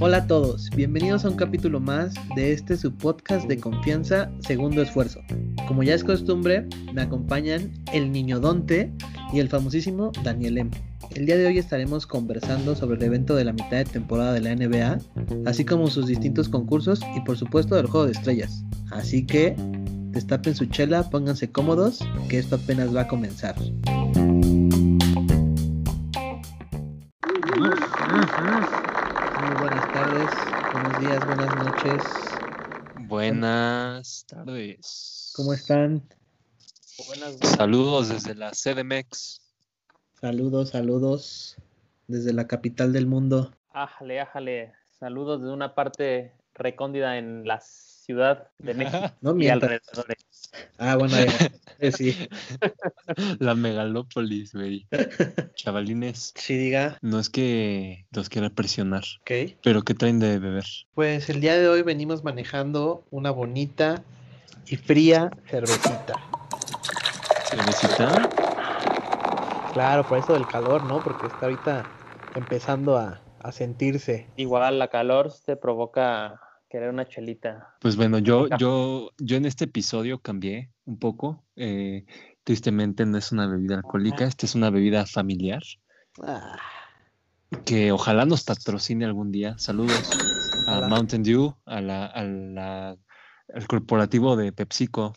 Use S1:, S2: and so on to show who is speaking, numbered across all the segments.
S1: Hola a todos, bienvenidos a un capítulo más de este su podcast de confianza Segundo Esfuerzo. Como ya es costumbre, me acompañan el niño Donte y el famosísimo Daniel M. El día de hoy estaremos conversando sobre el evento de la mitad de temporada de la NBA, así como sus distintos concursos y por supuesto del juego de estrellas. Así que destapen su chela, pónganse cómodos, que esto apenas va a comenzar. Buenas tardes, buenos días, buenas noches.
S2: Buenas tardes.
S1: ¿Cómo están?
S2: Saludos desde la CDMX.
S1: Saludos, saludos desde la capital del mundo.
S3: Ájale, ájale. Saludos de una parte recóndida en la ciudad de México
S1: No
S3: y alrededores.
S1: Ah, bueno, ya, eh, sí.
S2: La megalópolis, güey. Chavalines,
S1: Sí, diga.
S2: no es que los quiera presionar,
S1: Ok.
S2: pero ¿qué traen de beber?
S1: Pues el día de hoy venimos manejando una bonita y fría cervecita.
S2: ¿Cervecita?
S1: Claro, por eso del calor, ¿no? Porque está ahorita empezando a, a sentirse.
S3: Igual la calor te provoca querer una chelita.
S2: Pues bueno, yo, yo, yo en este episodio cambié un poco. eh, tristemente no es una bebida alcohólica, esta es una bebida familiar
S1: Ah,
S2: que ojalá nos patrocine algún día. Saludos a. Mountain Dew, a la, a la- al corporativo de PepsiCo.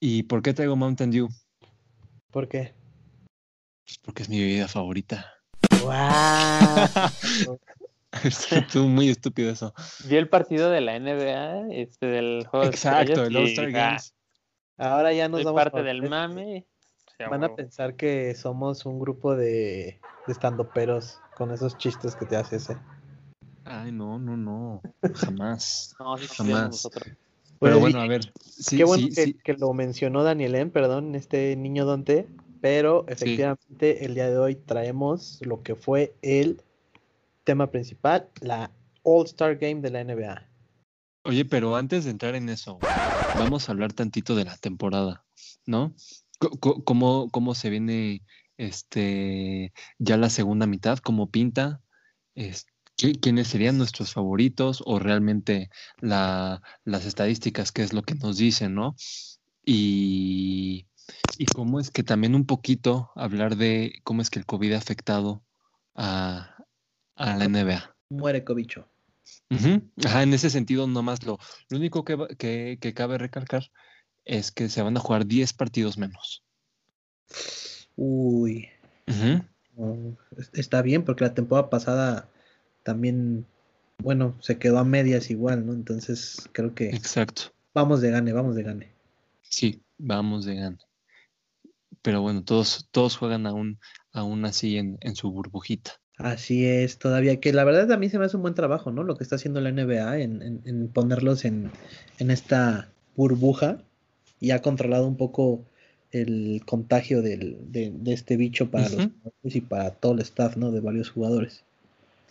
S2: ¿Y por qué traigo Mountain Dew?
S1: ¿Por qué?
S2: Pues porque es mi bebida favorita.
S1: ¡Guau!
S2: Estuvo muy estúpido eso.
S3: Vi el partido de la NBA, este, del juego de
S2: Exacto,
S3: estrellas,
S2: el All-Star
S3: ah,
S2: Games.
S1: Ahora ya nos
S3: Soy
S1: vamos
S3: parte del mame.
S1: Van a pensar que somos un grupo de, de estandoperos con esos chistes que te haces, ¿eh?
S2: Ay, no, no, no. Jamás.
S3: No, sí,
S2: jamás.
S3: nosotros.
S2: Pero bueno, a ver. Sí,
S1: Qué bueno
S2: sí,
S1: que,
S2: sí.
S1: que lo mencionó Danielén, perdón, este niño Donte, pero efectivamente el día de hoy traemos lo que fue el tema principal, la All-Star Game de la NBA.
S2: Oye, pero antes de entrar en eso, vamos a hablar tantito de la temporada, ¿no? ¿Cómo, cómo se viene este ya la segunda mitad? ¿Cómo pinta? Es- ¿qué- ¿Quiénes serían nuestros favoritos? O realmente la- las estadísticas, qué es lo que nos dicen, ¿no? Y cómo es que también un poquito hablar de cómo es que el COVID ha afectado a, a la NBA.
S1: Muere cobicho.
S2: Ajá, en ese sentido, nomás lo, lo único que, que, que cabe recalcar es que se van a jugar 10 partidos menos.
S1: Uy, está bien porque la temporada pasada también, bueno, se quedó a medias igual, ¿no? Entonces creo que
S2: Exacto.
S1: vamos de gane, vamos de gane.
S2: Sí, vamos de gana. Pero bueno, todos, todos juegan aún, aún así en, en su burbujita.
S1: Así es, todavía que la verdad a mí se me hace un buen trabajo, ¿no? Lo que está haciendo la NBA en, en- en ponerlos en, en esta burbuja y ha controlado un poco el contagio del- de, de este bicho para los
S2: Ujú.
S1: jugadores y para todo el staff, ¿no? De varios jugadores.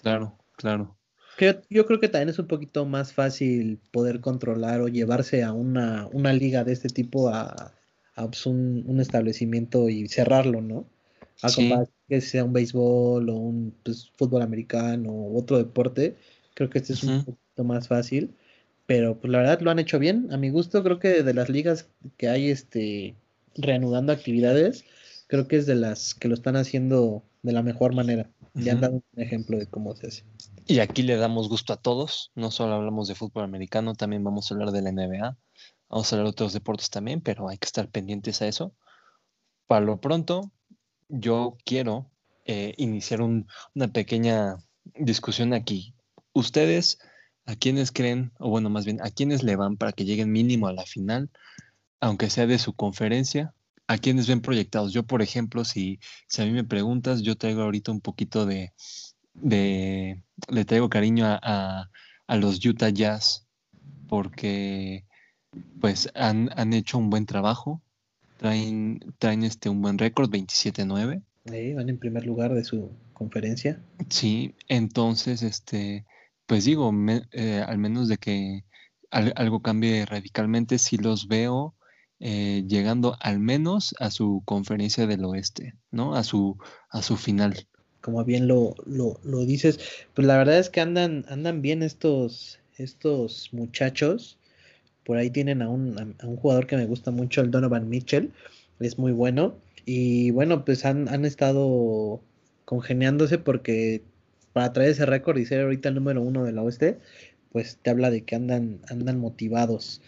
S2: Claro, claro.
S1: Yo, yo creo que también es un poquito más fácil poder controlar o llevarse a una, una liga de este tipo a, a, pues, un, un establecimiento y cerrarlo, ¿no? A
S2: Sí.
S1: que sea un béisbol o un pues, fútbol americano o otro deporte, creo que este es un
S2: Ujú.
S1: poquito más fácil. Pero pues la verdad lo han hecho bien. A mi gusto, creo que de las ligas que hay este reanudando actividades, creo que es de las que lo están haciendo de la mejor manera. Ya han dado un ejemplo de cómo se hace.
S2: Y aquí le damos gusto a todos. No solo hablamos de fútbol americano, también vamos a hablar de la NBA. Vamos a hablar de otros deportes también, pero hay que estar pendientes a eso. Para lo pronto, yo quiero eh, iniciar un- una pequeña discusión aquí. ¿Ustedes a quiénes creen, o bueno, más bien, a quiénes le van para que lleguen mínimo a la final, aunque sea de su conferencia? ¿A quiénes ven proyectados? Yo, por ejemplo, si, a mí me preguntas, yo traigo ahorita un poquito de, le traigo cariño a, a- a los Utah Jazz porque pues han, han hecho un buen trabajo, traen, traen este un buen récord, 27-9.
S1: Eh, van en primer lugar de su conferencia.
S2: Sí, entonces, este, pues digo, me- eh, al menos de que al- algo cambie radicalmente, sí los veo eh, llegando al menos a su conferencia del oeste, ¿no? A su, a su final.
S1: como bien lo, lo, lo, dices, pues la verdad es que andan, andan bien estos, estos muchachos. Por ahí tienen a un, a un jugador que me gusta mucho, el Donovan Mitchell, es muy bueno. Y bueno, pues han, han estado congeniándose porque para traer ese récord y ser ahorita el número uno de la oeste, pues te habla de que andan, andan motivados.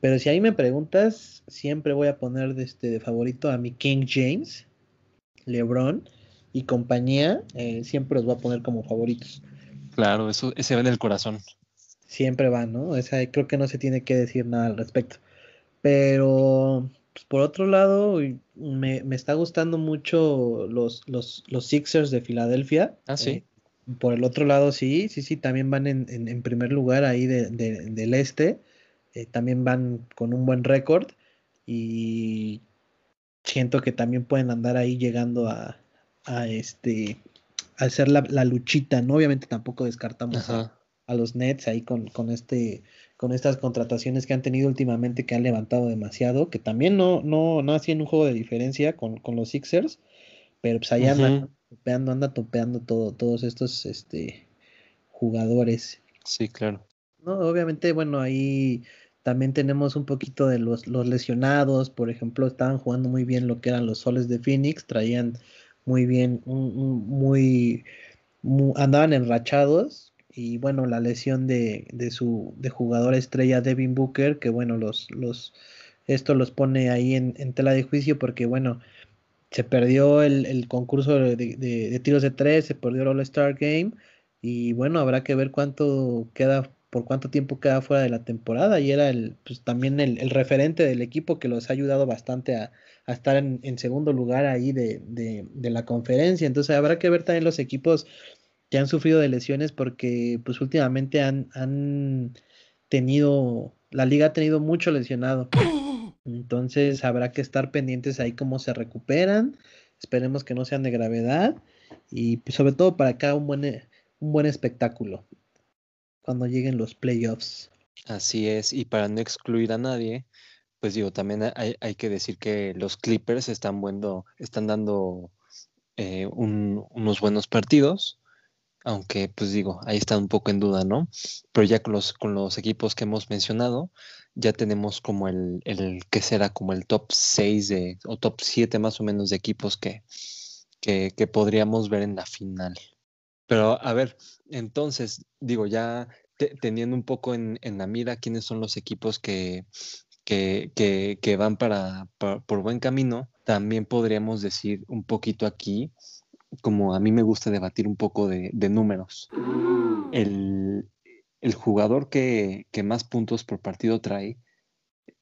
S1: Pero si ahí me preguntas, siempre voy a poner de, este, de favorito a mi King James, LeBron y compañía, eh, siempre los voy a poner como favoritos.
S2: Claro, eso ese va en el corazón.
S1: Siempre va, ¿no? Esa, creo que no se tiene que decir nada al respecto. Pero pues, por otro lado, me, está gustando mucho los, los, los, Sixers de Filadelfia.
S2: Ah, sí. Eh,
S1: por el otro lado, sí, sí, sí, también van en, en, primer lugar ahí de, del este. Eh, también van con un buen récord. Y siento que también pueden andar ahí llegando a, a este a hacer la, la luchita, ¿no? Obviamente tampoco descartamos a, a, los Nets ahí con, con este con estas contrataciones que han tenido últimamente que han levantado demasiado, que también no, no, no hacían un juego de diferencia con, los Sixers, pero pues allá anda topeando, anda topeando todo, todos estos este, jugadores.
S2: Sí, claro.
S1: No, obviamente, bueno, ahí también tenemos un poquito de los, los lesionados, por ejemplo, estaban jugando muy bien lo que eran los soles de Phoenix, traían muy bien, muy andaban enrachados, y bueno, la lesión de, de su de jugador estrella Devin Booker, que bueno, los, los, esto los pone ahí en, tela de juicio porque bueno, se perdió el, concurso de, tiros de tres, se perdió el All-Star Game y bueno, habrá que ver cuánto queda, por cuánto tiempo queda fuera de la temporada y era el, pues, también el, referente del equipo que los ha ayudado bastante a, estar en, en, segundo lugar ahí de, de la conferencia, entonces habrá que ver también los equipos que han sufrido de lesiones porque pues últimamente han, han tenido, la liga ha tenido mucho lesionado. Entonces habrá que estar pendientes ahí cómo se recuperan. Esperemos que no sean de gravedad. Y pues, sobre todo para acá un buen, un buen espectáculo cuando lleguen los playoffs.
S2: Así es, y para no excluir a nadie, pues digo, también hay, hay que decir que los Clippers están, bueno, están dando eh, unos buenos partidos aunque pues digo, ahí está un poco en duda, ¿no? Pero ya con los, con los equipos que hemos mencionado, ya tenemos como el, el que será como el top 6 de, o top 7 más o menos de equipos que, que, podríamos ver en la final. Pero a ver, entonces, digo, ya teniendo un poco en, la mira quiénes son los equipos que, que, que, van para, por buen camino, también podríamos decir un poquito aquí como a mí me gusta debatir un poco de, números. El, jugador que, más puntos por partido trae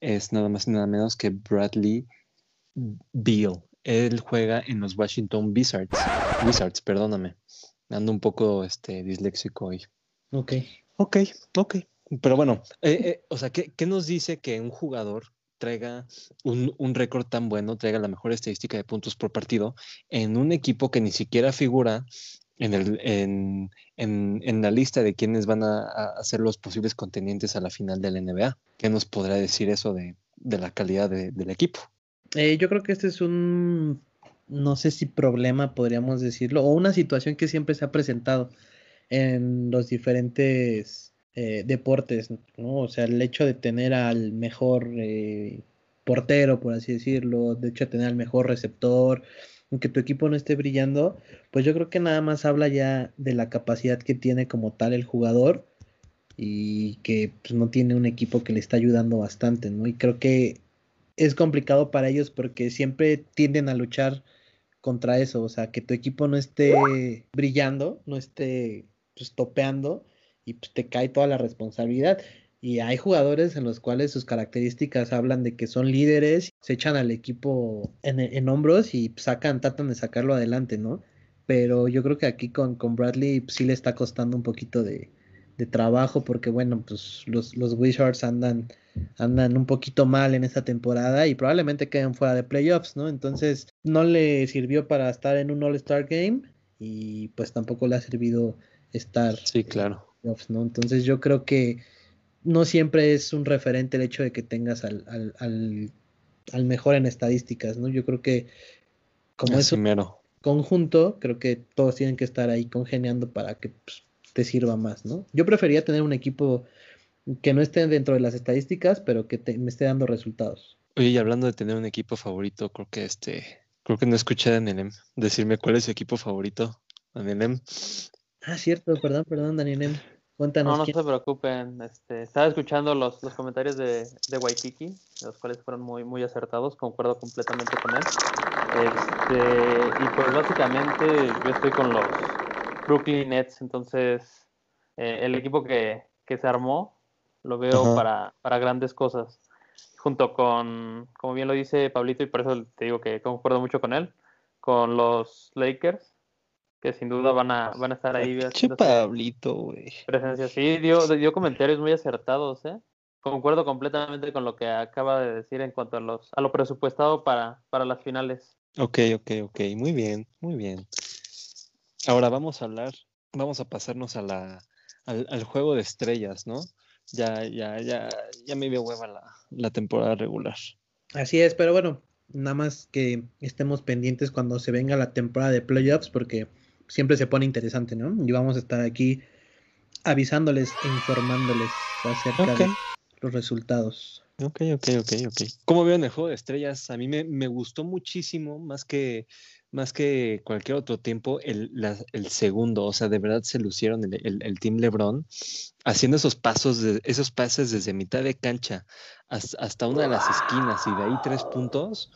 S2: es nada más y nada menos que Bradley Beal. Él juega en los Washington Wizards. Wizards, perdóname. Ando un poco este, disléxico hoy.
S1: Ok.
S2: Ok, ok. Pero bueno, eh, eh, o sea, ¿qué, ¿qué, nos dice que un jugador traiga un, un récord tan bueno, traiga la mejor estadística de puntos por partido en un equipo que ni siquiera figura en, el, en, en, la lista de quienes van a, a, ser los posibles contendientes a la final de la NBA. ¿Qué nos podrá decir eso de, de la calidad del equipo?
S1: Eh, yo creo que este es un, no sé si problema, podríamos decirlo, o una situación que siempre se ha presentado en los diferentes eh, deportes, ¿no? O sea, el hecho de tener al mejor eh, portero, por así decirlo, de hecho de tener al mejor receptor, aunque tu equipo no esté brillando, pues yo creo que nada más habla ya de la capacidad que tiene como tal el jugador y que pues, no tiene un equipo que le está ayudando bastante, ¿no? Y creo que es complicado para ellos porque siempre tienden a luchar contra eso, o sea, que tu equipo no esté brillando, no esté pues, topeando y pues, te cae toda la responsabilidad. Y hay jugadores en los cuales sus características hablan de que son líderes, se echan al equipo en, hombros y sacan, tratan de sacarlo adelante, ¿no? Pero yo creo que aquí con, con Bradley pues, sí le está costando un poquito de, trabajo porque bueno, pues los, los Wizards andan, andan un poquito mal en esta temporada y probablemente queden fuera de playoffs, ¿no? Entonces no le sirvió para estar en un All-Star Game y pues tampoco le ha servido estar.
S2: Sí, claro.
S1: ¿No? Entonces yo creo que no siempre es un referente el hecho de que tengas al, al, al, mejor en estadísticas, ¿no? Yo creo que como es, un, conjunto, creo que todos tienen que estar ahí congeniando para que pues, te sirva más, ¿no? Yo prefería tener un equipo que no esté dentro de las estadísticas, pero que me esté dando resultados.
S2: Oye, y hablando de tener un equipo favorito, creo que este, creo que no escuché a Danielem decirme cuál es su equipo favorito, Danielem.
S1: Ah, cierto, perdón, perdón, Danielem. Cuéntanos.
S3: No, no se preocupen. Este, estaba escuchando los, los comentarios de, de Waikiki, los cuales fueron muy, muy acertados, concuerdo completamente con él. Este, y pues básicamente yo estoy con los Brooklyn Nets, entonces eh, el equipo que, que, se armó lo veo para, para, grandes cosas. Junto con, como bien lo dice Pablito, y por eso te digo que concuerdo mucho con él, con los Lakers, que sin duda van a, van a estar ahí.
S2: Che Pablito, güey.
S3: Presencia, sí, dio, dio comentarios muy acertados, ¿eh? Concuerdo completamente con lo que acaba de decir en cuanto a, los, a lo presupuestado para, para las finales.
S2: Ok, ok, ok, muy bien, muy bien. Ahora vamos a hablar, vamos a pasarnos a la, al, juego de estrellas, ¿no? Ya, ya, ya, ya me dio hueva la, la temporada regular.
S1: Así es, pero bueno, nada más que estemos pendientes cuando se venga la temporada de playoffs, porque siempre se pone interesante, ¿no? Y vamos a estar aquí avisándoles e informándoles acerca de los resultados.
S2: Ok, ok, ok, ok. ¿Cómo veo en el juego de estrellas? A mí me, me gustó muchísimo, más que, más que cualquier otro tiempo, el, el segundo. O sea, de verdad se lucieron el, el, Team LeBron haciendo esos pasos, de, esos pases desde mitad de cancha hasta, hasta una de las esquinas y de ahí tres puntos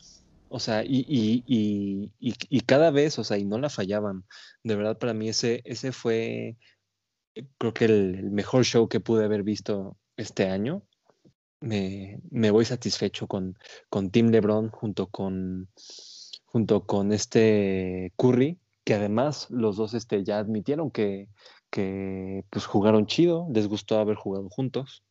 S2: o sea, y, y, y, y, cada vez, o sea, y no la fallaban. De verdad, para mí ese, ese fue, eh, creo que el, mejor show que pude haber visto este año. Me, me voy satisfecho con, con Tim LeBron junto con, junto con este Curry, que además los dos este, ya admitieron que, que pues, jugaron chido, les gustó haber jugado juntos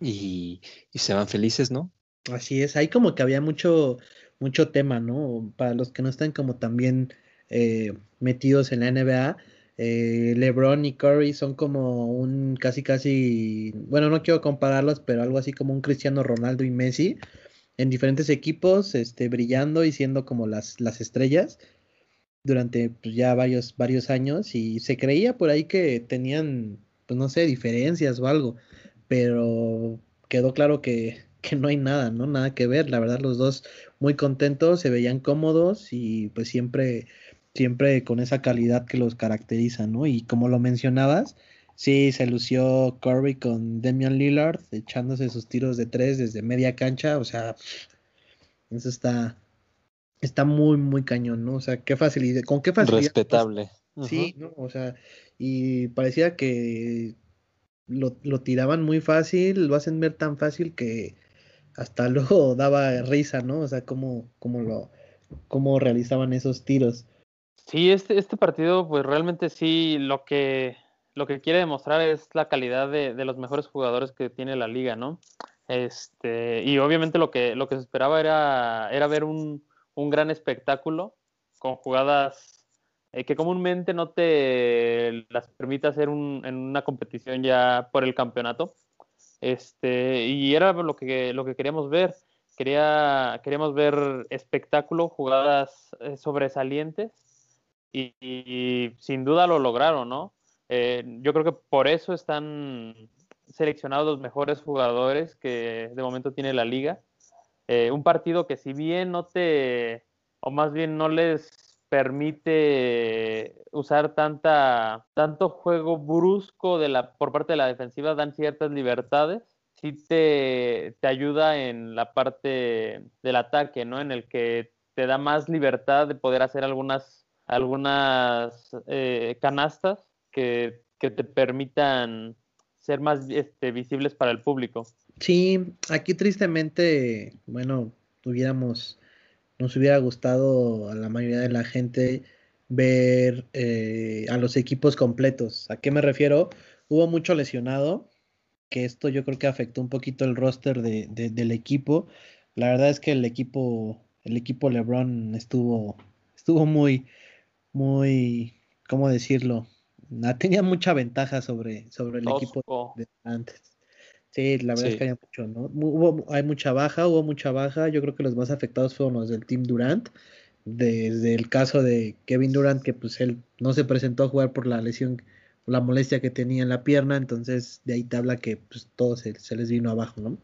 S2: y, y se van felices, ¿no?
S1: Así es, hay como que había mucho, mucho tema, ¿no? Para los que no están como también eh, metidos en la NBA, eh, LeBron y Curry son como un casi casi, bueno, no quiero compararlos, pero algo así como un Cristiano Ronaldo y Messi en diferentes equipos, este, brillando y siendo como las, las estrellas durante pues, ya varios, varios años y se creía por ahí que tenían, pues no sé, diferencias o algo, pero quedó claro que que no hay nada, ¿no? Nada que ver. La verdad, los dos muy contentos, se veían cómodos y pues siempre, siempre con esa calidad que los caracteriza, ¿no? Y como lo mencionabas, sí, se lució Curry con Damian Lillard, echándose sus tiros de tres desde media cancha, o sea, eso está, está muy, muy cañón, ¿no? O sea, qué facilidad, con qué facilidad.
S2: Respetable.
S1: Sí, ¿no? O sea, y parecía que lo, lo, tiraban muy fácil, lo hacen ver tan fácil que hasta luego daba risa, ¿no? O sea, cómo, cómo lo, cómo realizaban esos tiros.
S3: Sí, este, este partido, pues realmente sí, lo que, lo que quiere demostrar es la calidad de, de los mejores jugadores que tiene la liga, ¿no? Este, y obviamente lo que, lo que se esperaba era, era ver un, un gran espectáculo con jugadas eh, que comúnmente no te las permite hacer un, en una competición ya por el campeonato. Este, y era lo que, lo que queríamos ver. Quería, queríamos ver espectáculo, jugadas eh, sobresalientes y, sin duda lo lograron, ¿no? Eh, yo creo que por eso están seleccionados los mejores jugadores que de momento tiene la liga. Eh, un partido que si bien no te, o más bien no les permite usar tanta, tanto juego brusco de la, por parte de la defensiva, dan ciertas libertades, sí te, te ayuda en la parte del ataque, ¿no? En el que te da más libertad de poder hacer algunas, algunas eh, canastas que, que, te permitan ser más este, visibles para el público.
S1: Sí, aquí tristemente, bueno, tuviéramos nos hubiera gustado a la mayoría de la gente ver eh, a los equipos completos. ¿A qué me refiero? Hubo mucho lesionado, que esto yo creo que afectó un poquito el roster de, del equipo. La verdad es que el equipo, el equipo LeBron estuvo, estuvo muy, muy, ¿cómo decirlo? Tenía mucha ventaja sobre, sobre el equipo de antes. Sí, la verdad es que hay mucho, ¿no? Hubo, hay mucha baja, hubo mucha baja. Yo creo que los más afectados fueron los del Team Durant. desde el caso de Kevin Durant, que pues él no se presentó a jugar por la lesión, la molestia que tenía en la pierna, entonces de ahí te habla que pues todo se, les vino abajo, ¿no?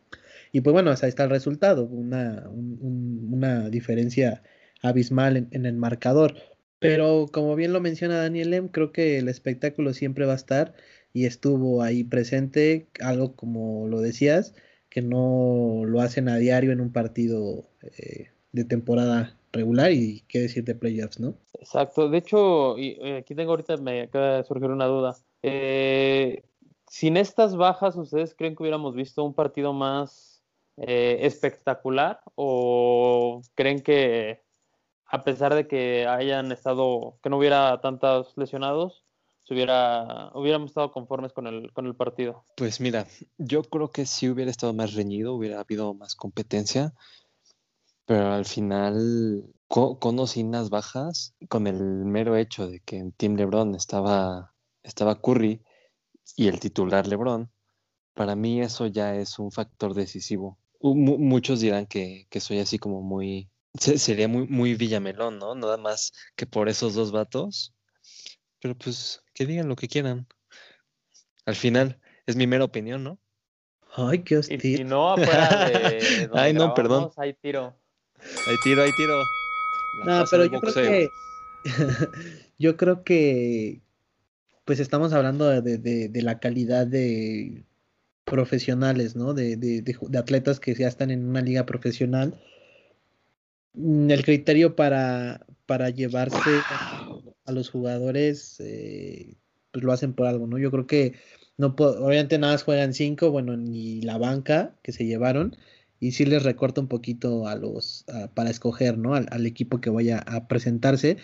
S1: Y pues bueno, ahí está el resultado, una, una diferencia abismal en, en, el marcador. Pero como bien lo menciona Daniel M, creo que el espectáculo siempre va a estar y estuvo ahí presente, algo como lo decías, que no lo hacen a diario en un partido eh, de temporada regular y qué decir de playoffs, ¿no?
S3: Exacto. De hecho, y, eh, aquí tengo ahorita, me acaba de surgir una duda. Eh, sin estas bajas, ¿ustedes creen que hubiéramos visto un partido más espectacular? ¿O creen que a pesar de que hayan estado, que no hubiera tantos lesionados, hubiera, hubiéramos estado conformes con el, con el partido.
S2: Pues mira, yo creo que si hubiera estado más reñido, hubiera habido más competencia, pero al final, con, o sin las bajas, con el mero hecho de que en Team LeBron estaba, estaba Curry y el titular LeBron, para mí eso ya es un factor decisivo. muchos dirán que, que soy así como muy, sería muy, muy Villamelón, ¿no? Nada más que por esos dos vatos. Pero pues que digan lo que quieran. Al final, es mi mera opinión, ¿no?
S1: Ay, qué hostil.
S3: Y si no, afuera de
S2: Ay, no, perdón.
S3: Hay tiro.
S2: Hay tiro, hay tiro.
S1: no, pero yo creo que. yo creo que. Pues estamos hablando de, de, de la calidad de profesionales, ¿no? De, de, atletas que ya están en una liga profesional. Mm, el criterio para, para llevarse a los jugadores, eh, pues lo hacen por algo, ¿no? Yo creo que no obviamente nada más juegan cinco, bueno, ni la banca que se llevaron, y sí les recorta un poquito a los, para escoger, ¿no? Al, equipo que vaya a presentarse.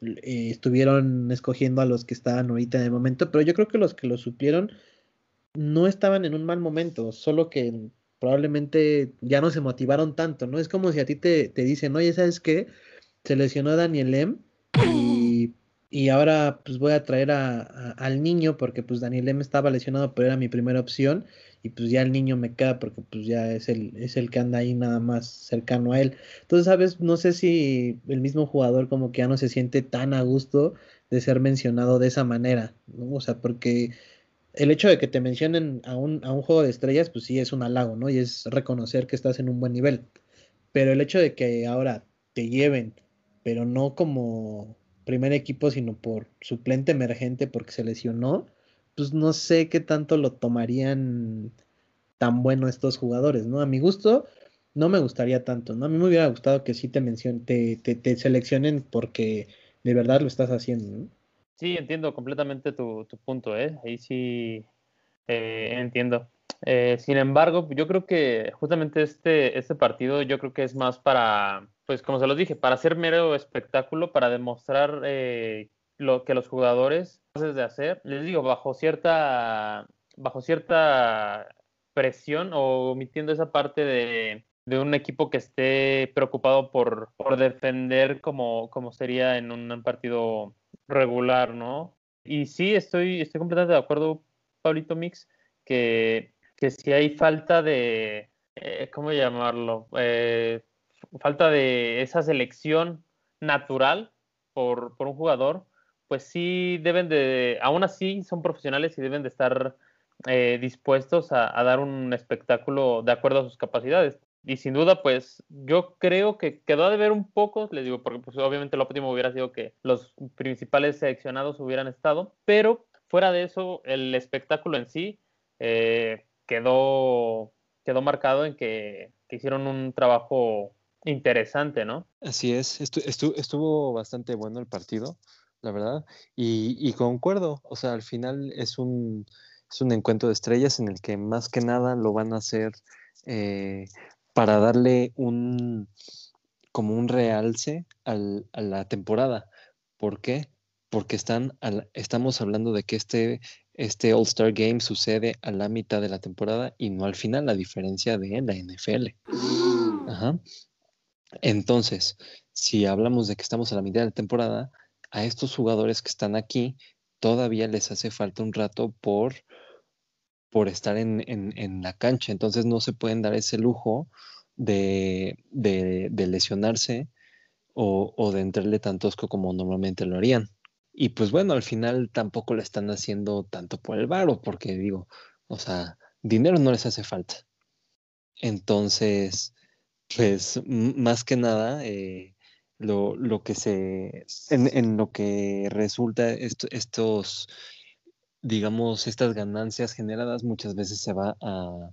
S1: Eh, estuvieron escogiendo a los que estaban ahorita en el momento, pero yo creo que los que lo supieron no estaban en un mal momento, solo que probablemente ya no se motivaron tanto, ¿no? Es como si a ti te, te dicen, oye, ¿sabes qué? Se lesionó Daniel M y, ahora pues voy a traer a, al niño porque pues Daniel M estaba lesionado, pero era mi primera opción y pues ya el niño me queda porque pues ya es el, es el que anda ahí nada más cercano a él. Entonces, sabes, no sé si el mismo jugador como que ya no se siente tan a gusto de ser mencionado de esa manera, ¿no? O sea, porque el hecho de que te mencionen a un, a un juego de estrellas, pues sí es un halago, ¿no? Y es reconocer que estás en un buen nivel. Pero el hecho de que ahora te lleven pero no como primer equipo, sino por suplente emergente porque se lesionó, pues no sé qué tanto lo tomarían tan bueno estos jugadores, ¿no? A mi gusto, no me gustaría tanto, ¿no? A mí me hubiera gustado que sí te mencionen, te, te, seleccionen porque de verdad lo estás haciendo, ¿no?
S3: Sí, entiendo completamente tu, tu punto, ¿eh? Ahí sí eh, entiendo. Eh, sin embargo, yo creo que justamente este, este partido, yo creo que es más para, pues como se los dije, para hacer mero espectáculo, para demostrar eh, lo que los jugadores de hacer, les digo, bajo cierta, bajo cierta presión o omitiendo esa parte de, de un equipo que esté preocupado por, por defender como, como sería en un partido regular, ¿no? Y sí, estoy, estoy completamente de acuerdo, Pablito Mix, que, que si hay falta de, eh, ¿cómo llamarlo? Eh, falta de esa selección natural por, por, un jugador, pues sí deben de, aún así son profesionales y deben de estar eh, dispuestos a, dar un espectáculo de acuerdo a sus capacidades. Y sin duda, pues yo creo que quedó de ver un poco, les digo, porque pues, obviamente lo óptimo hubiera sido que los principales seleccionados hubieran estado, pero fuera de eso, el espectáculo en sí eh, quedó, quedó marcado en que, que hicieron un trabajo interesante, ¿no?
S2: Así es, estuvo, bastante bueno el partido, la verdad, y, concuerdo, o sea, al final es un, es un encuentro de estrellas en el que más que nada lo van a hacer eh, para darle un, como un realce al, a la temporada. ¿Por qué? Porque están estamos hablando de que este, este All-Star Game sucede a la mitad de la temporada y no al final, a diferencia de la NFL. Ajá. Entonces, si hablamos de que estamos a la mitad de la temporada, a estos jugadores que están aquí todavía les hace falta un rato por, por estar en, en, la cancha. Entonces no se pueden dar ese lujo de, de, lesionarse o, de entrarle tan tosco como normalmente lo harían. Y pues bueno, al final tampoco lo están haciendo tanto por el varo, porque digo, o sea, dinero no les hace falta. Entonces, pues más que nada, eh, lo, lo, que se, en, lo que resulta estos, digamos, estas ganancias generadas muchas veces se va a,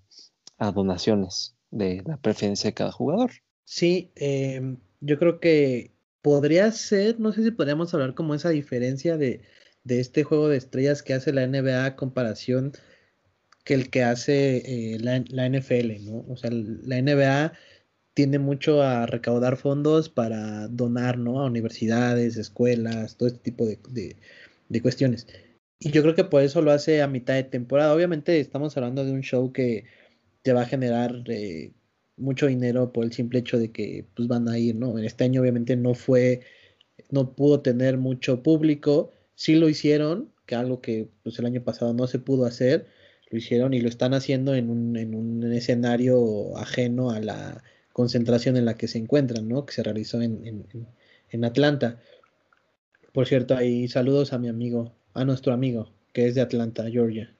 S2: a donaciones de la preferencia de cada jugador.
S1: Sí, em, yo creo que podría ser, no sé si podríamos hablar como esa diferencia de, de este juego de estrellas que hace la NBA a comparación que el que hace eh, la, la, NFL, ¿no? O sea, la NBA tiende mucho a recaudar fondos para donar, ¿no? A universidades, escuelas, todo este tipo de, de, cuestiones. Y yo creo que por eso lo hace a mitad de temporada. Obviamente estamos hablando de un show que te va a generar eh, mucho dinero por el simple hecho de que pues van a ir, ¿no? Este año obviamente no fue, no pudo tener mucho público, sí lo hicieron, que algo que pues el año pasado no se pudo hacer, lo hicieron y lo están haciendo en un, en un escenario ajeno a la concentración en la que se encuentran, ¿no? Que se realizó en, en, en Atlanta. Por cierto, ahí saludos a mi amigo, a nuestro amigo, que es de Atlanta, Georgia.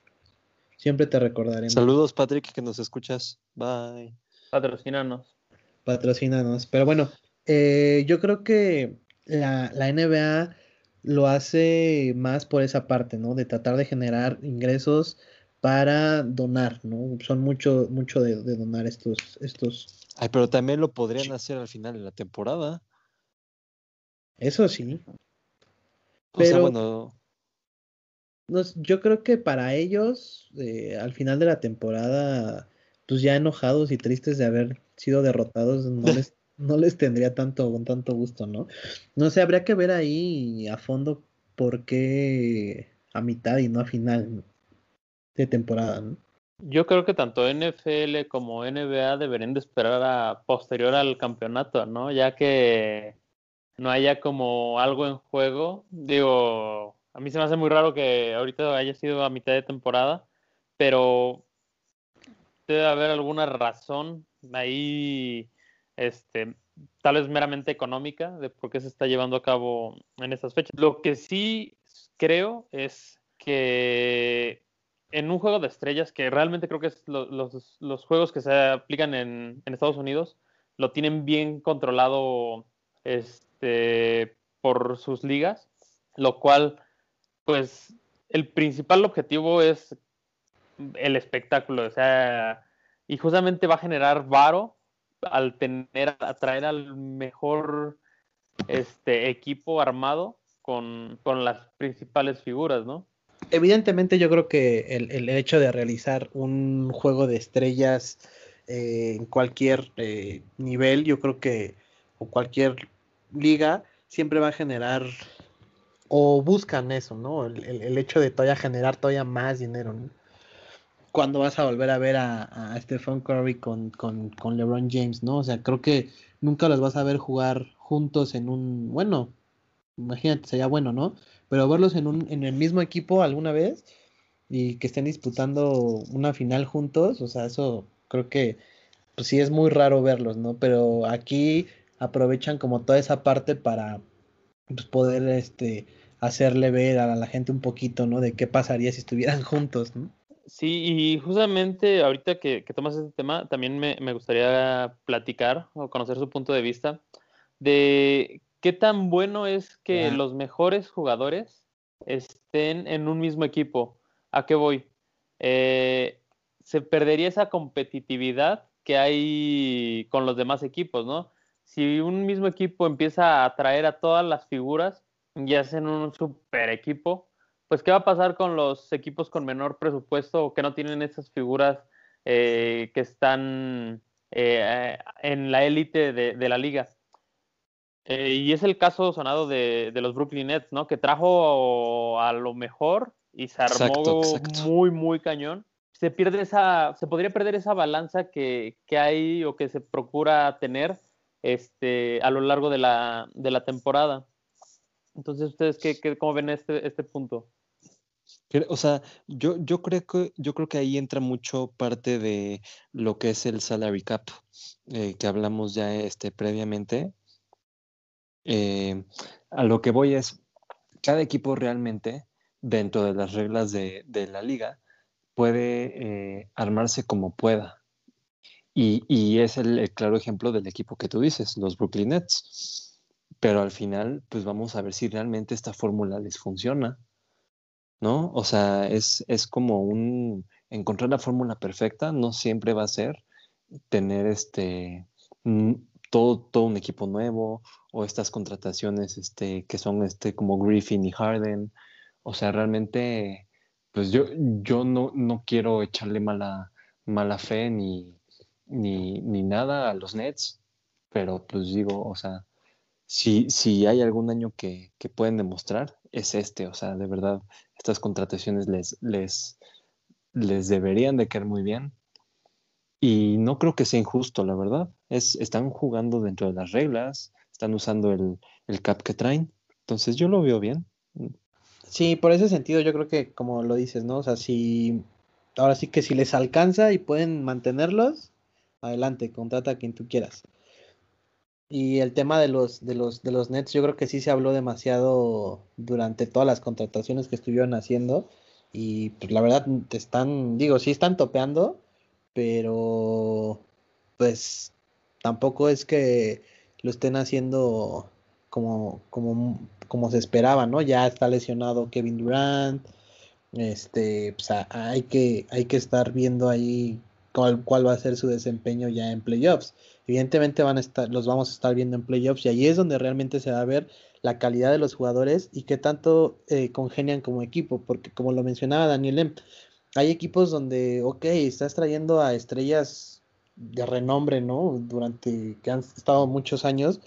S1: Siempre te recordaremos.
S2: Saludos, Patrick, que nos escuchas. Bye.
S3: Patrocínanos.
S1: Patrocínanos. Pero bueno, eh, yo creo que la, la, NBA lo hace más por esa parte, ¿no? De tratar de generar ingresos para donar, ¿no? Son mucho, mucho de, donar estos, estos.
S2: Ay, pero también lo podrían hacer al final de la temporada.
S1: Eso sí.
S2: Pero, sea, bueno.
S1: No, yo creo que para ellos, eh, al final de la temporada, pues ya enojados y tristes de haber sido derrotados, no les, no les tendría tanto, tanto gusto, ¿no? No sé, habría que ver ahí a fondo por qué a mitad y no a final de temporada, ¿no?
S3: Yo creo que tanto NFL como NBA deberían de esperar a posterior al campeonato, ¿no? Ya que no haya como algo en juego. Digo, a mí se me hace muy raro que ahorita haya sido a mitad de temporada, pero debe haber alguna razón ahí, este, tal vez meramente económica, de por qué se está llevando a cabo en estas fechas. Lo que sí creo es que en un juego de estrellas, que realmente creo que es los, los, juegos que se aplican en, Estados Unidos, lo tienen bien controlado este, por sus ligas, lo cual, pues, el principal objetivo es el espectáculo, o sea, y justamente va a generar varo al tener, atraer al mejor este equipo armado con, con las principales figuras, ¿no?
S1: Evidentemente yo creo que el, el hecho de realizar un juego de estrellas eh, en cualquier eh, nivel, yo creo que, o cualquier liga, siempre va a generar, o buscan eso, ¿no? El, el, el hecho de todavía generar todavía más dinero, ¿no? cuando vas a volver a ver a, a Stephen Curry con, con, con, LeBron James, ¿no? O sea, creo que nunca los vas a ver jugar juntos en un, bueno, imagínate, sería bueno, ¿no? Pero verlos en, un, en el mismo equipo alguna vez y que estén disputando una final juntos, o sea, eso creo que pues sí es muy raro verlos, ¿no? Pero aquí aprovechan como toda esa parte para pues, poder este hacerle ver a la gente un poquito, ¿no? De qué pasaría si estuvieran juntos, ¿no?
S3: Sí, y justamente ahorita que, tomas este tema, también me, gustaría platicar o conocer su punto de vista de qué tan bueno es que los mejores jugadores estén en un mismo equipo. ¿A qué voy? Eh, se perdería esa competitividad que hay con los demás equipos, ¿no? Si un mismo equipo empieza a atraer a todas las figuras y hacen un super equipo, pues ¿qué va a pasar con los equipos con menor presupuesto o que no tienen esas figuras eh, que están eh, en la élite de, la liga? Eh, y es el caso sonado de, los Brooklyn Nets, ¿no? Que trajo a lo mejor y se armó muy, muy cañón. Se pierde esa, se podría perder esa balanza que, que hay o que se procura tener este, a lo largo de la, de la temporada. Entonces, ¿ustedes qué, qué, cómo ven este, este punto?
S2: O sea, yo, yo, creo que, yo creo que ahí entra mucho parte de lo que es el salary cap, eh, que hablamos ya este, previamente. Eh, a lo que voy es, cada equipo realmente, dentro de las reglas de, la liga, puede eh, armarse como pueda. Y, es el, claro ejemplo del equipo que tú dices, los Brooklyn Nets. Pero al final, pues vamos a ver si realmente esta fórmula les funciona, ¿no? O sea, es, es como un, encontrar la fórmula perfecta, no siempre va a ser tener este, todo, todo un equipo nuevo o estas contrataciones este, que son este, como Griffin y Harden. O sea, realmente, pues yo, yo no, no quiero echarle mala, mala fe ni, ni, ni nada a los Nets, pero pues digo, o sea, si, si hay algún año que, que, pueden demostrar, es este, o sea, de verdad, estas contrataciones les, les, les deberían de quedar muy bien. Y no creo que sea injusto, la verdad. Es, están jugando dentro de las reglas, están usando el, el cap que traen. Entonces yo lo veo bien.
S1: Sí, por ese sentido yo creo que como lo dices, ¿no? O sea, si ahora sí que si les alcanza y pueden mantenerlos, adelante, contrata a quien tú quieras. Y el tema de los, de los, de los Nets, yo creo que sí se habló demasiado durante todas las contrataciones que estuvieron haciendo. Y pues la verdad, te están, digo, sí están topeando, pero pues tampoco es que lo estén haciendo como, como, como se esperaba, ¿no? Ya está lesionado Kevin Durant, este, pues hay que, hay que estar viendo ahí cuál, cuál va a ser su desempeño ya en playoffs. Evidentemente van a estar, los vamos a estar viendo en playoffs y ahí es donde realmente se va a ver la calidad de los jugadores y qué tanto eh, congenian como equipo, porque como lo mencionaba Daniel M, hay equipos donde, ok, estás trayendo a estrellas de renombre, ¿no? Durante que han estado muchos años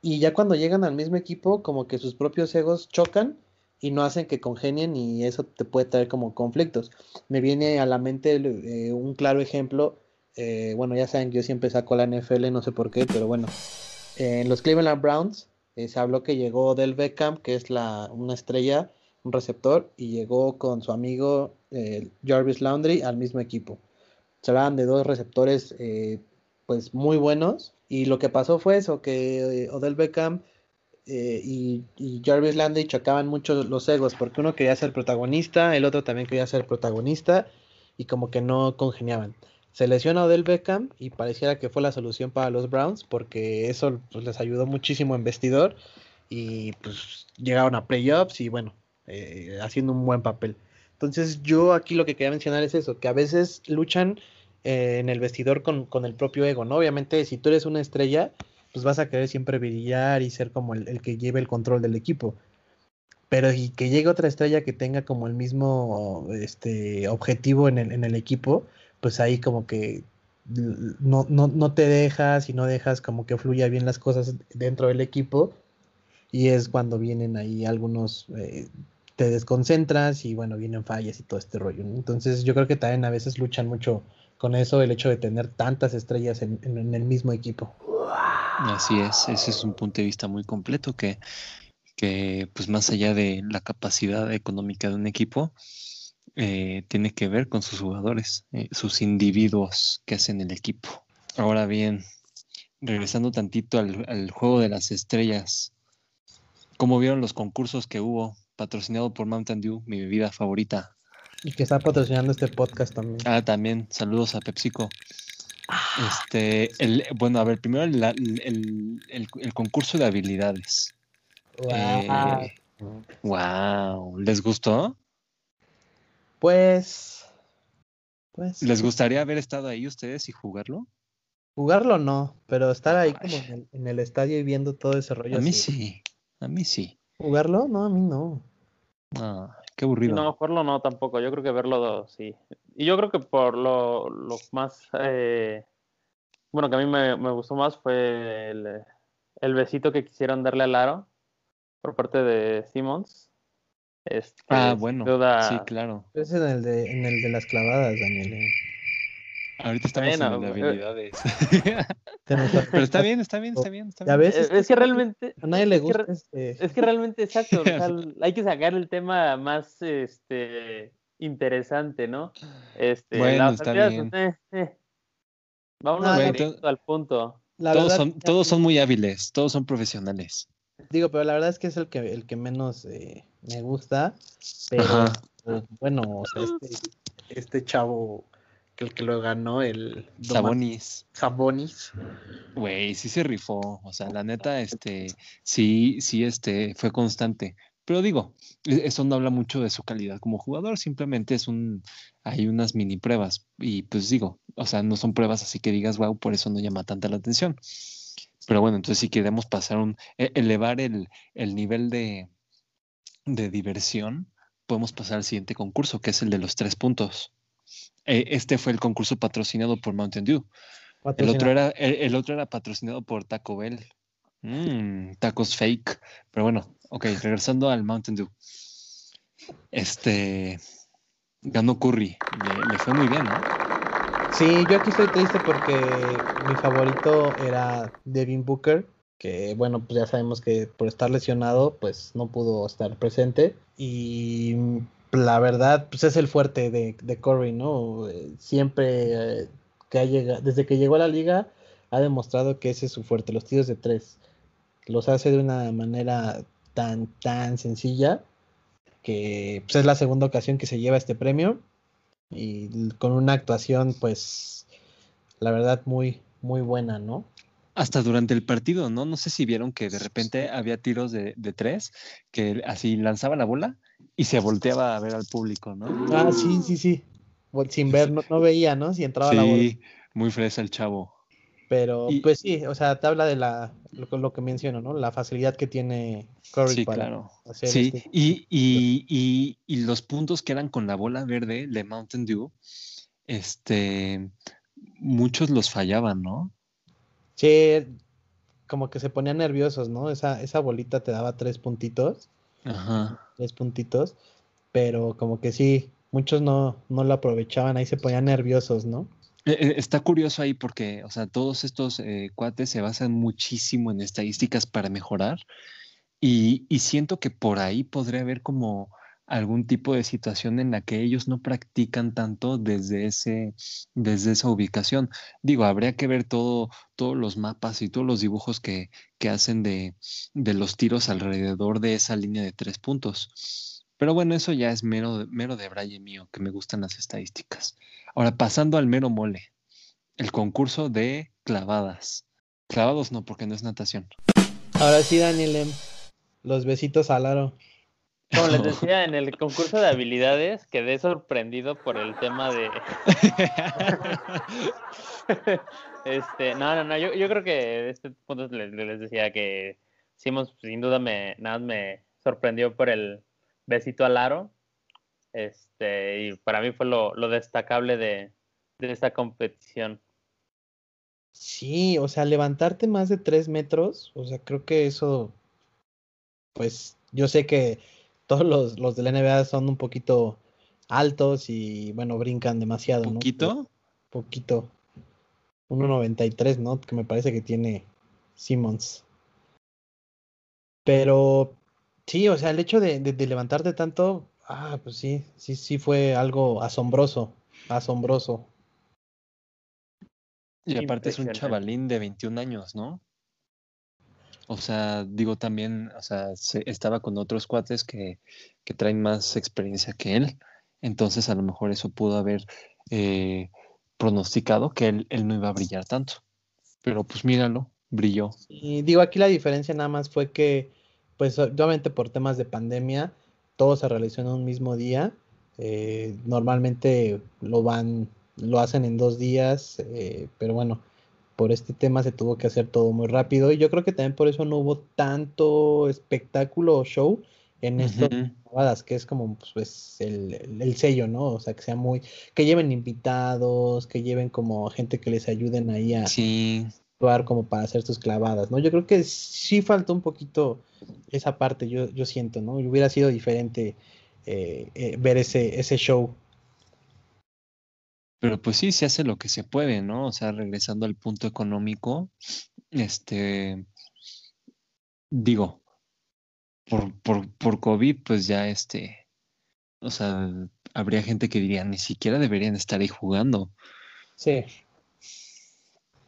S1: y ya cuando llegan al mismo equipo, como que sus propios egos chocan y no hacen que congenien y eso te puede traer como conflictos. Me viene a la mente eh, un claro ejemplo, eh, bueno, ya saben que yo siempre saco la NFL, no sé por qué, pero bueno, en los Cleveland Browns eh, se habló que llegó Del Beckham, que es la, una estrella, un receptor, y llegó con su amigo eh, Jarvis Laundry al mismo equipo. Se hablaban de dos receptores eh, pues muy buenos, y lo que pasó fue eso, que Odell Beckham y, Jarvis Landry chocaban mucho los egos, porque uno quería ser protagonista, el otro también quería ser protagonista, y como que no congeniaban se lesiona Odell Beckham y pareciera que fue la solución para los Browns porque eso pues, les ayudó muchísimo en vestidor y pues llegaron a playoffs y bueno, eh, haciendo un buen papel. Entonces yo aquí lo que quería mencionar es eso, que a veces luchan eh, en el vestidor con, el propio ego, ¿no? Obviamente si tú eres una estrella, pues vas a querer siempre brillar y ser como el, que lleve el control del equipo. Pero y que llegue otra estrella que tenga como el mismo este, objetivo en el, en el equipo, pues ahí como que no, no, no te dejas y no dejas como que fluya bien las cosas dentro del equipo y es cuando vienen ahí algunos, eh, te desconcentras y bueno, vienen fallas y todo este rollo. Entonces yo creo que también a veces luchan mucho con eso, el hecho de tener tantas estrellas en, en, el mismo equipo.
S2: Así es, ese es un punto de vista muy completo que, que pues más allá de la capacidad económica de un equipo, eh, tiene que ver con sus jugadores, eh, sus individuos que hacen el equipo. Ahora bien, regresando tantito al, juego de las estrellas, ¿cómo vieron los concursos que hubo patrocinado por Mountain Dew, mi bebida favorita?
S1: Y que está patrocinando este podcast también.
S2: Ah, también, saludos a PepsiCo. Este, el, bueno, a ver, primero el, concurso de habilidades. wow. Eh, ¿Les gustó?
S1: Pues,
S2: pues. ¿Les gustaría haber estado ahí ustedes y jugarlo?
S1: Jugarlo no, pero estar ahí como en el, estadio y viendo todo ese rollo.
S2: A mí sí, a mí sí.
S1: ¿Jugarlo? No, a mí no.
S2: Ah, qué aburrido.
S3: No, jugarlo no tampoco. Yo creo que verlo sí. Y yo creo que por lo, lo más. Eh, bueno, que a mí me, me gustó más fue el, el, besito que quisieron darle al aro por parte de Simmons.
S2: Este, ah, bueno. Sí, claro.
S1: Es en el de, en el de las clavadas, Daniel.
S2: Ahorita estamos en el de habilidades. Pero está bien, está bien, está bien. Está
S1: bien.
S3: Ves, es, que realmente.
S1: A nadie le gusta.
S3: Es que, este es que realmente, exacto. hay que sacar el tema más este, interesante, ¿no? Este,
S2: bueno, está bien.
S3: Eh, eh. Vámonos al punto.
S2: todos, son, todos son muy hábiles, todos son profesionales.
S1: Digo, pero la verdad es que es el que, el que menos eh, me gusta. Pero pues, bueno, o sea, este, este chavo que el que lo ganó, el
S2: Sabonis.
S1: Sabonis.
S2: Güey, sí se rifó. O sea, la neta, este, sí, sí, este, fue constante. Pero digo, e, eso no habla mucho de su calidad como jugador, simplemente es un, hay unas mini pruebas. Y pues digo, o sea, no son pruebas así que digas, wow, por eso no llama tanta la atención. Pero bueno, entonces si queremos pasar un, e, elevar el, el nivel de, de diversión, podemos pasar al siguiente concurso, que es el de los tres puntos. Eh, este fue el concurso patrocinado por Mountain Dew. El otro, era, el, otro era patrocinado por Taco Bell. Mm, tacos fake. Pero bueno, ok, regresando al Mountain Dew. Este ganó Curry. Le, fue muy bien, ¿no?
S1: Sí, yo aquí estoy triste porque mi favorito era Devin Booker, que bueno, pues ya sabemos que por estar lesionado, pues no pudo estar presente. Y la verdad, pues es el fuerte de, de Curry, ¿no? Siempre eh, que ha llegado, desde que llegó a la liga, ha demostrado que ese es su fuerte, los tiros de tres. Los hace de una manera tan, tan sencilla que pues, es la segunda ocasión que se lleva este premio y con una actuación, pues, la verdad, muy, muy buena, ¿no?
S2: Hasta durante el partido, ¿no? No sé si vieron que de repente había tiros de, de tres, que así lanzaba la bola y se volteaba a ver al público, ¿no?
S1: Ah, sí, sí, sí. Sin ver, no, veía, ¿no? Si entraba la bola. Sí,
S2: muy fresa el chavo.
S1: Pero, pues sí, o sea, te habla de la, lo, que menciono, ¿no? La facilidad que tiene Curry
S2: sí,
S1: para
S2: claro. hacer Sí, este y, y, y, y, los puntos que eran con la bola verde de Mountain Dew, este, muchos los fallaban, ¿no?
S1: Sí, como que se ponían nerviosos, ¿no? Esa, esa bolita te daba tres puntitos
S2: Ajá.
S1: Tres puntitos. Pero como que sí, muchos no, no lo aprovechaban, ahí se ponían nerviosos, ¿no?
S2: Eh, eh, está curioso ahí porque, o sea, todos estos eh, cuates se basan muchísimo en estadísticas para mejorar y, y, siento que por ahí podría haber como algún tipo de situación en la que ellos no practican tanto desde, ese, desde esa ubicación. Digo, habría que ver todo, todos los mapas y todos los dibujos que, que hacen de, de, los tiros alrededor de esa línea de tres puntos. Pero bueno, eso ya es mero, de braille mío, que me gustan las estadísticas. Ahora, pasando al mero mole, el concurso de clavadas. Clavados no, porque no es natación.
S1: Ahora sí, Daniel, em, los besitos al aro.
S3: Como les decía, en el concurso de habilidades quedé sorprendido por el tema de. este, no, no, no, yo, yo creo que este punto les, les, decía que Simons sin duda me, nada me sorprendió por el besito al aro. Este, y para mí fue lo, lo destacable de, de esta competición.
S1: Sí, o sea, levantarte más de tres metros, o sea, creo que eso, pues, yo sé que todos los, los de la NBA son un poquito altos y bueno, brincan demasiado, ¿no?
S2: ¿Poquito?
S1: poquito. 1.93, ¿no? Que me parece que tiene Simmons. Pero sí, o sea, el hecho de, de, levantarte tanto, ah, pues sí, sí, sí fue algo asombroso, asombroso.
S2: Y aparte es un chavalín de 21 años, ¿no? O sea, digo también, o sea, estaba con otros cuates que, que, traen más experiencia que él. Entonces, a lo mejor eso pudo haber eh, pronosticado que él, él, no iba a brillar tanto. Pero pues míralo, brilló.
S1: Y digo, aquí la diferencia nada más fue que, pues obviamente por temas de pandemia, todo se realizó en un mismo día. Eh, normalmente lo van, lo hacen en dos días, eh, pero bueno, por este tema se tuvo que hacer todo muy rápido y yo creo que también por eso no hubo tanto espectáculo o show en estas que es como pues, el, sello, ¿no? O sea, que sea muy, que lleven invitados, que lleven como gente que les ayuden ahí a
S2: sí.
S1: actuar como para hacer sus clavadas, ¿no? Yo creo que sí faltó un poquito esa parte, yo, yo siento, ¿no? Hubiera sido diferente eh, eh, ver ese, ese show
S2: pero pues sí, se hace lo que se puede, ¿no? O sea, regresando al punto económico, este, digo, por, por, por COVID, pues ya este, o sea, habría gente que diría, ni siquiera deberían estar ahí jugando.
S1: Sí.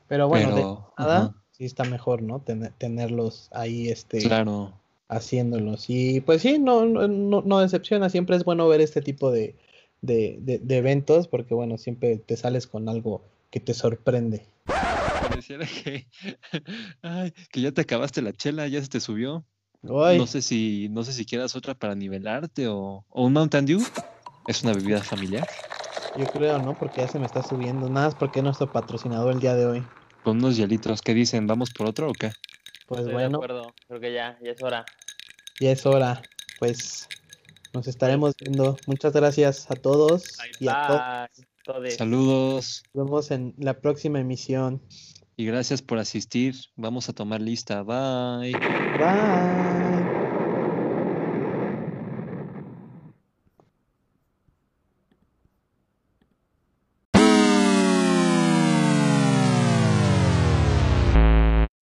S1: Pero bueno, nada, sí está mejor, ¿no? tenerlos ahí, este,
S2: claro.
S1: haciéndolos. Y pues sí, no, no, no decepciona, siempre es bueno ver este tipo de, de, de, eventos, porque bueno, siempre te sales con algo que te sorprende.
S2: Pareciera que, que ya te acabaste la chela, ya se te subió. No sé si, no sé si quieras otra para nivelarte o, o un Mountain Dew. Es una bebida familiar.
S1: Yo creo, ¿no? Porque ya se me está subiendo. Nada más porque es nuestro patrocinador el día de hoy.
S2: Con unos hielitos. ¿Qué dicen? ¿Vamos por otro o qué?
S3: Pues bueno. De acuerdo. Creo que ya, ya es hora.
S1: Ya es hora. Pues nos estaremos viendo. Muchas gracias a todos y a
S2: todos. Saludos.
S1: Nos vemos en la próxima emisión.
S2: Y gracias por asistir. Vamos a tomar lista. Bye.
S1: Bye.